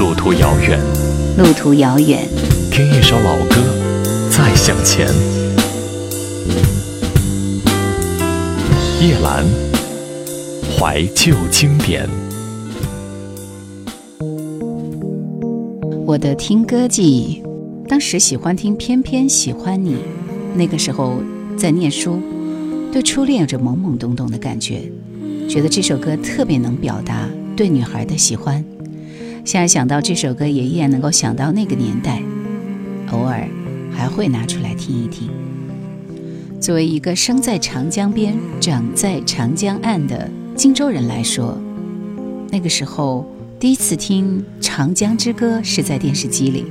路途遥远，路途遥远，听一首老歌，再向前。叶兰，怀旧经典。我的听歌记忆，当时喜欢听《偏偏喜欢你》，那个时候在念书，对初恋有着懵懵懂懂的感觉，觉得这首歌特别能表达对女孩的喜欢。现在想到这首歌，也依然能够想到那个年代，偶尔还会拿出来听一听。作为一个生在长江边、长在长江岸的荆州人来说，那个时候第一次听《长江之歌》是在电视机里。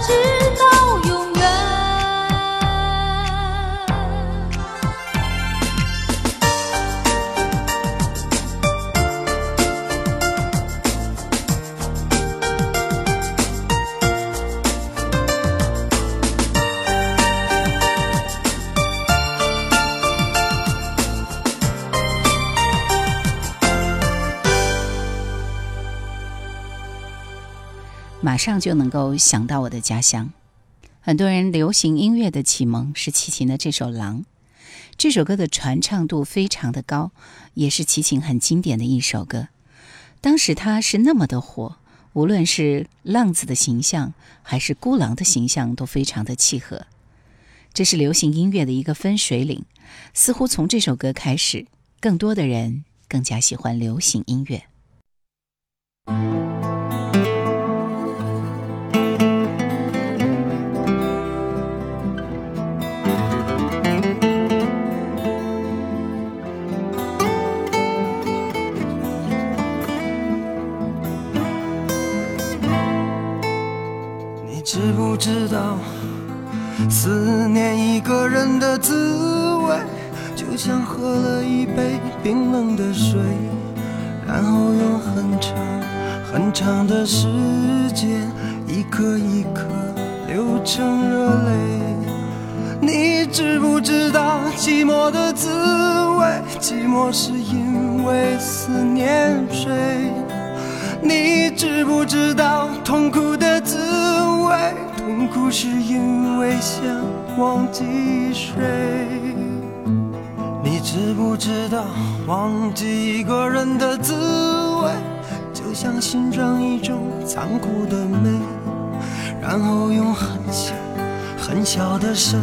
只上就能够想到我的家乡。很多人流行音乐的启蒙是齐秦的这首《狼》，这首歌的传唱度非常的高，也是齐秦很经典的一首歌。当时他是那么的火，无论是浪子的形象还是孤狼的形象都非常的契合。这是流行音乐的一个分水岭，似乎从这首歌开始，更多的人更加喜欢流行音乐。知不知道，思念一个人的滋味，就像喝了一杯冰冷的水，然后用很长很长的时间，一颗一颗流成热泪。你知不知道寂寞的滋味？寂寞是因为思念谁？你知不知道痛苦的滋味？痛苦是因为想忘记谁？你知不知道忘记一个人的滋味，就像欣赏一种残酷的美，然后用很小很小的声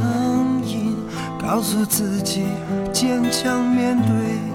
音告诉自己坚强面对。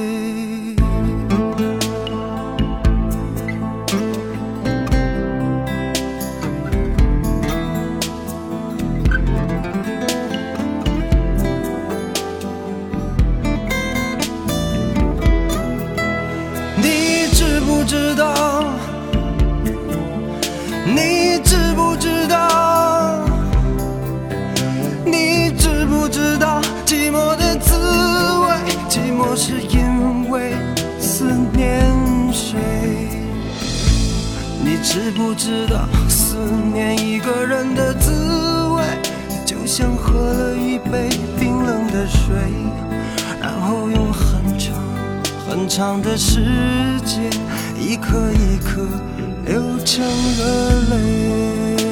不知道？你知不知道？你知不知道寂寞的滋味？寂寞是因为思念谁？你知不知道思念一个人的滋味，就像喝了一杯冰冷的水，然后用很长很长的时间，一颗一颗流成了泪。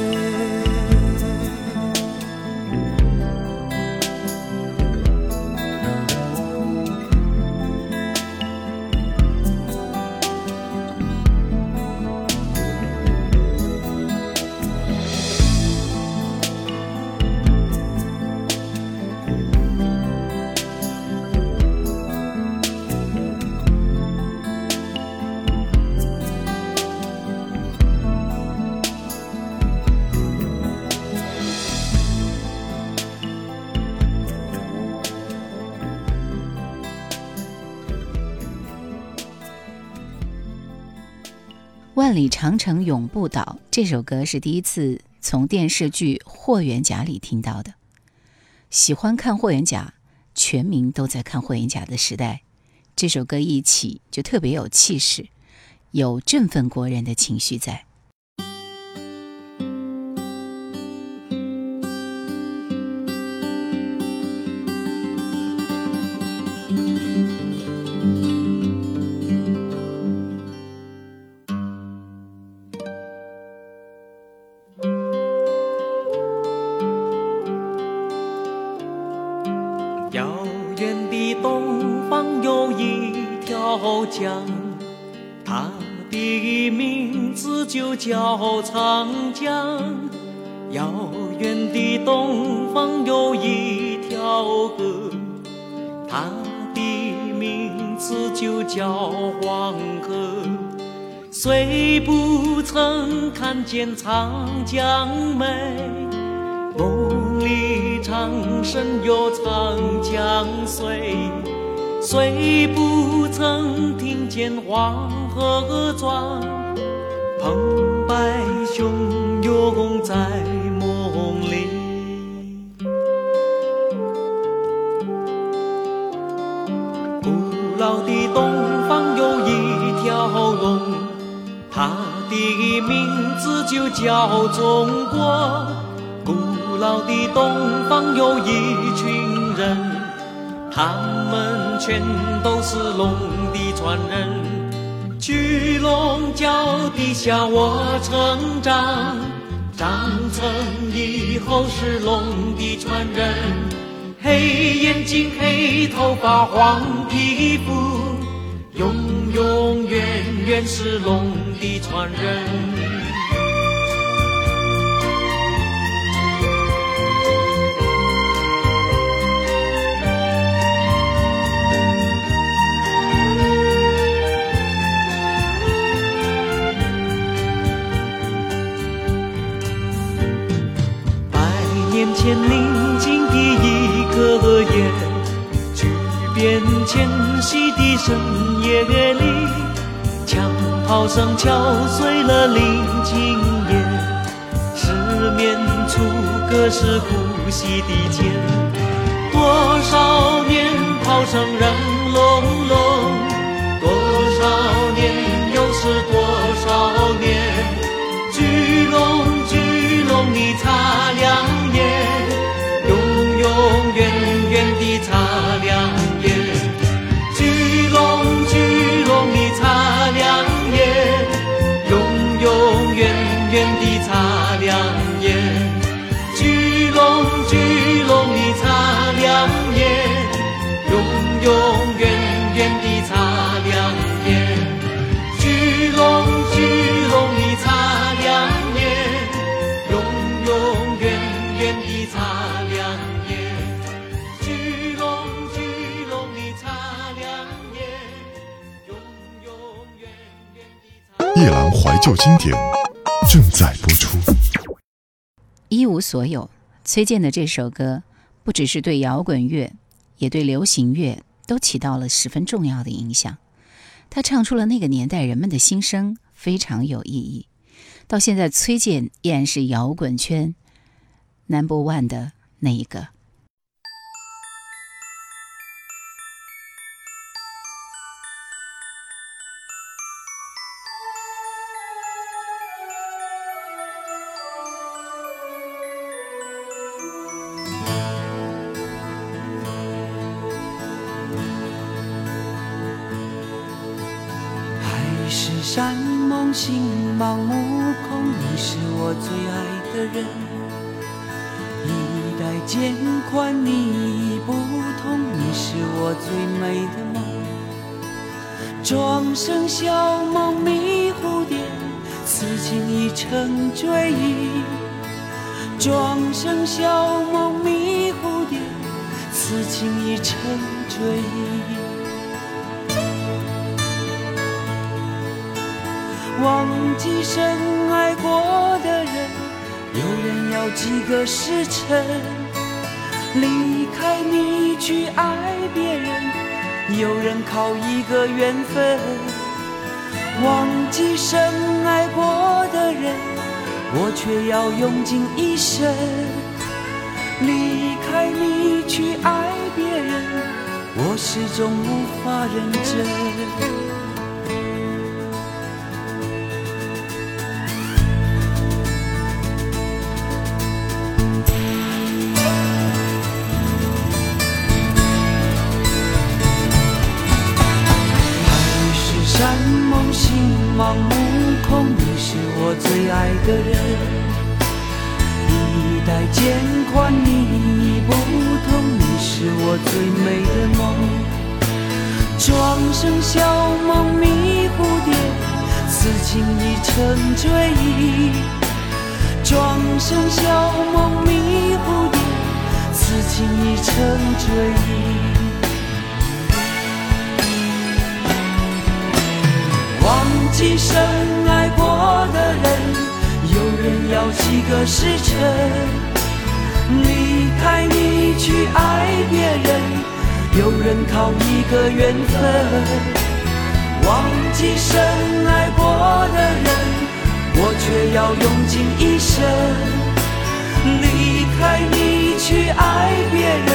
万里长城永不倒这首歌是第一次从电视剧《霍元甲》里听到的。喜欢看《霍元甲》，全民都在看《霍元甲》的时代，这首歌一起就特别有气势，有振奋国人的情绪在。它的名字就叫长江。遥远的东方有一条河，它的名字就叫黄河。虽不曾看见长江美。梦里常神有长江水，虽不曾听见黄河壮，澎湃汹涌在梦里。古老的东方有一条龙，它的名字就叫中国。古老的东方有一群人，他们全都是龙的传人。巨龙脚底下我成长，长成以后是龙的传人。黑眼睛、黑头发、黄皮肤，永永远远是龙的传人。夜里，枪炮声敲碎了林静夜，失眠处隔世呼吸的间，多少年炮声仍隆隆，多少年又是多夜阑怀旧经典正在播出。一无所有，崔健的这首歌不只是对摇滚乐，也对流行乐都起到了十分重要的影响。他唱出了那个年代人们的心声，非常有意义。到现在，崔健依然是摇滚圈 number one 的那一个。山盟，心盲目空，你是我最爱的人。衣带渐宽，你已不同，你是我最美的梦。庄生晓梦迷蝴蝶，此情已成追忆。庄生晓梦迷蝴蝶，此情已成追忆。忘记深爱过的人，有人要几个时辰？离开你去爱别人，有人靠一个缘分。忘记深爱过的人，我却要用尽一生。离开你去爱别人，我始终无法认真。心盲目空，你是我最爱的人。衣带渐宽，你已不同，你是我最美的梦。庄生晓梦迷蝴蝶，此情已成追忆。庄生晓梦迷蝴蝶，此情已成追忆。记深爱过的人，有人要几个时辰？离开你去爱别人，有人靠一个缘分。忘记深爱过的人，我却要用尽一生。离开你去爱别人，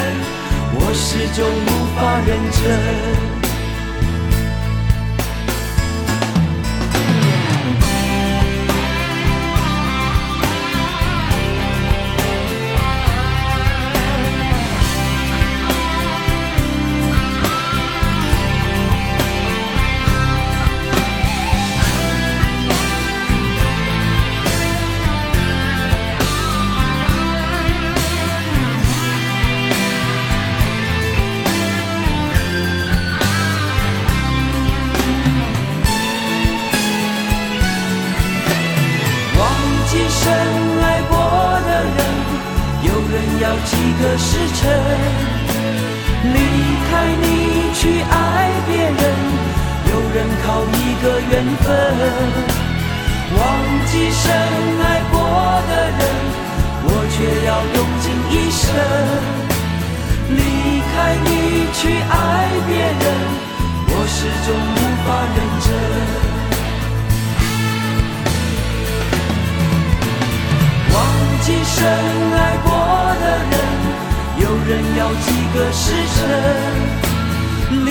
我始终无法认真。几个时辰？离开你去爱别人，有人靠一个缘分。忘记深爱过的人，我却要用尽一生。离开你去爱别人，我始终无法认真。忘记深爱，人要几个时辰？离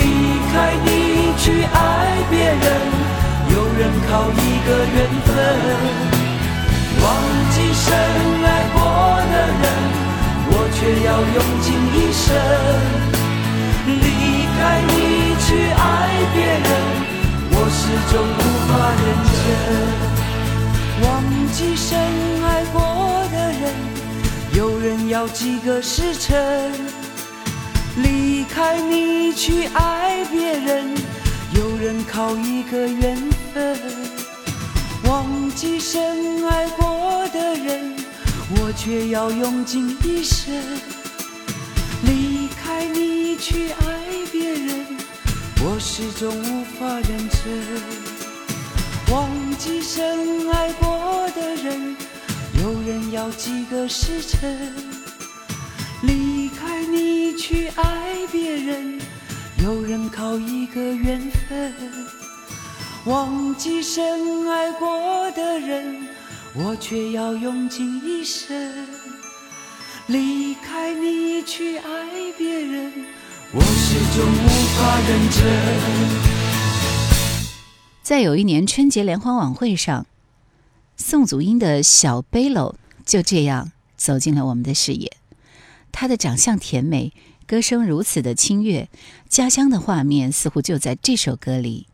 开你去爱别人。有人靠一个缘分，忘记深爱过的人，我却要用尽一生。离开你去爱别人，我始终无法认真。忘记深爱过的人，有人要几个时辰？离开你去爱别人，有人靠一个缘分。忘记深爱过的人，我却要用尽一生。离开你去爱别人，我始终无法认真。忘记深爱过的人，有人要几个时辰？离开你去爱别人，有人靠一个缘分。忘记深爱过的人，我却要用尽一生。离开你去爱别人，我始终无法认真。在有一年春节联欢晚会上，宋祖英的小背篓就这样走进了我们的视野。她的长相甜美，歌声如此的清越，家乡的画面似乎就在这首歌里。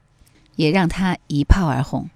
也让她一炮而红。